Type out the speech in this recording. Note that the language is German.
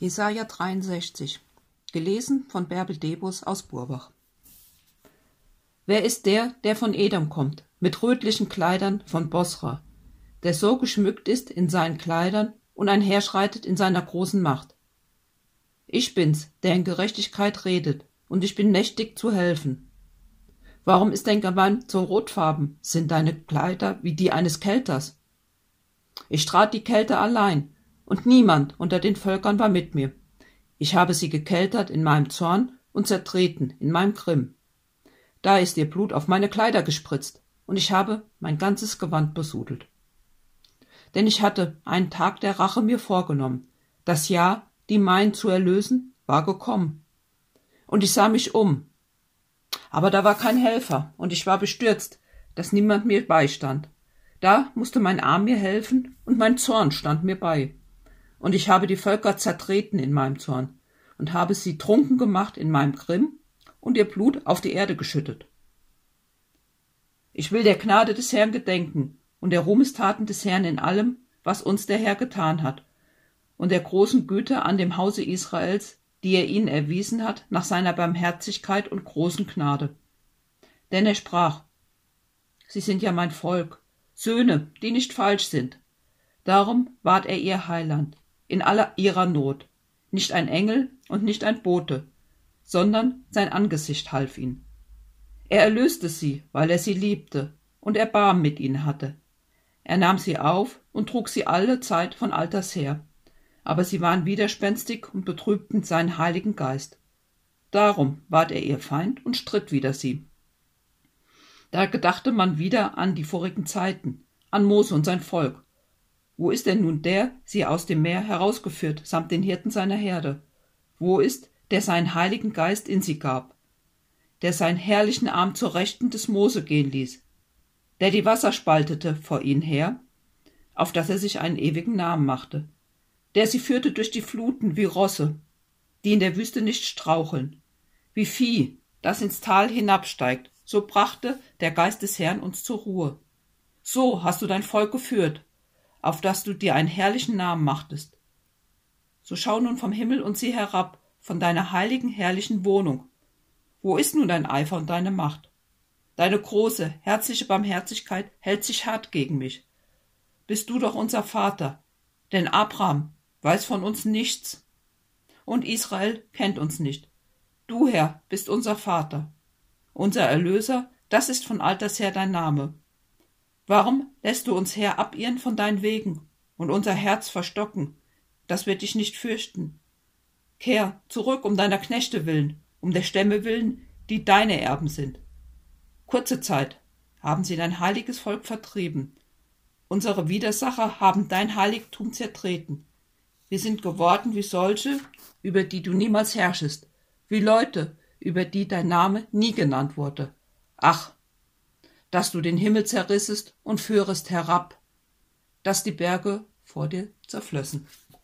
Jesaja 63, gelesen von Bärbel Debus aus Burbach. Wer ist der, der von Edom kommt, mit rötlichen Kleidern von Bosra, der so geschmückt ist in seinen Kleidern und einherschreitet in seiner großen Macht? Ich bin's, der in Gerechtigkeit redet, und ich bin mächtig zu helfen. Warum ist dein Gewand so rotfarben? Sind deine Kleider wie die eines Kelters? Ich trat die Kälte allein, und niemand unter den Völkern war mit mir. Ich habe sie gekeltert in meinem Zorn und zertreten in meinem Grimm. Da ist ihr Blut auf meine Kleider gespritzt, und ich habe mein ganzes Gewand besudelt. Denn ich hatte einen Tag der Rache mir vorgenommen. Das Jahr, die mein zu erlösen, war gekommen. Und ich sah mich um. Aber da war kein Helfer, und ich war bestürzt, dass niemand mir beistand. Da musste mein Arm mir helfen, und mein Zorn stand mir bei und ich habe die Völker zertreten in meinem Zorn und habe sie trunken gemacht in meinem Grimm und ihr Blut auf die Erde geschüttet. Ich will der Gnade des Herrn gedenken und der Ruhmestaten des Herrn in allem, was uns der Herr getan hat, und der großen Güte an dem Hause Israels, die er ihnen erwiesen hat nach seiner Barmherzigkeit und großen Gnade. Denn er sprach, Sie sind ja mein Volk, Söhne, die nicht falsch sind. Darum ward er ihr Heiland in aller ihrer Not. Nicht ein Engel und nicht ein Bote, sondern sein Angesicht half ihnen. Er erlöste sie, weil er sie liebte und Erbarm mit ihnen hatte. Er nahm sie auf und trug sie alle Zeit von alters her. Aber sie waren widerspenstig und betrübten seinen heiligen Geist. Darum ward er ihr Feind und stritt wider sie. Da gedachte man wieder an die vorigen Zeiten, an Mose und sein Volk, wo ist denn nun der, sie aus dem Meer herausgeführt, samt den Hirten seiner Herde? Wo ist, der seinen heiligen Geist in sie gab? Der seinen herrlichen Arm zur Rechten des Mose gehen ließ? Der die Wasser spaltete vor ihnen her, auf dass er sich einen ewigen Namen machte? Der sie führte durch die Fluten wie Rosse, die in der Wüste nicht straucheln? Wie Vieh, das ins Tal hinabsteigt, so brachte der Geist des Herrn uns zur Ruhe. So hast du dein Volk geführt, auf das du dir einen herrlichen Namen machtest. So schau nun vom Himmel und sieh herab von deiner heiligen, herrlichen Wohnung. Wo ist nun dein Eifer und deine Macht? Deine große, herzliche Barmherzigkeit hält sich hart gegen mich. Bist du doch unser Vater, denn Abraham weiß von uns nichts. Und Israel kennt uns nicht. Du, Herr, bist unser Vater. Unser Erlöser, das ist von alters her dein Name. Warum lässt du uns Herr abirren von deinen Wegen und unser Herz verstocken, dass wir dich nicht fürchten? Kehr zurück um deiner Knechte willen, um der Stämme willen, die deine Erben sind. Kurze Zeit haben sie dein heiliges Volk vertrieben. Unsere Widersacher haben dein Heiligtum zertreten. Wir sind geworden wie solche, über die du niemals herrschest, wie Leute, über die dein Name nie genannt wurde. Ach, dass du den Himmel zerrissest und führest herab, dass die Berge vor dir zerflössen.